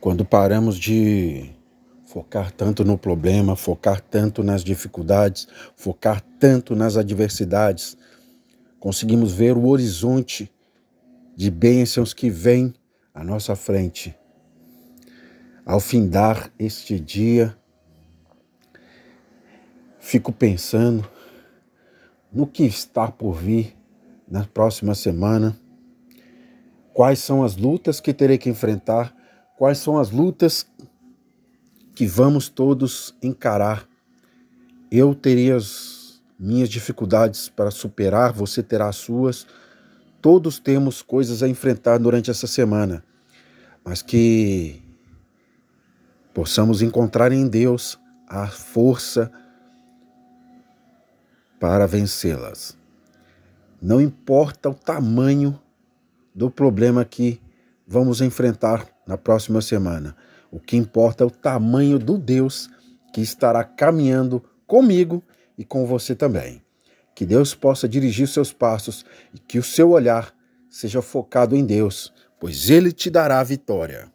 Quando paramos de focar tanto no problema, focar tanto nas dificuldades, focar tanto nas adversidades, conseguimos ver o horizonte de bênçãos que vem à nossa frente. Ao findar este dia, fico pensando no que está por vir na próxima semana, quais são as lutas que terei que enfrentar, quais são as lutas que vamos todos encarar. Eu teria as minhas dificuldades para superar, você terá as suas. Todos temos coisas a enfrentar durante essa semana, mas que possamos encontrar em Deus a força para vencê-las. Não importa o tamanho do problema que vamos enfrentar na próxima semana. O que importa é o tamanho do Deus que estará caminhando comigo e com você também. Que Deus possa dirigir seus passos e que o seu olhar seja focado em Deus, pois Ele te dará a vitória.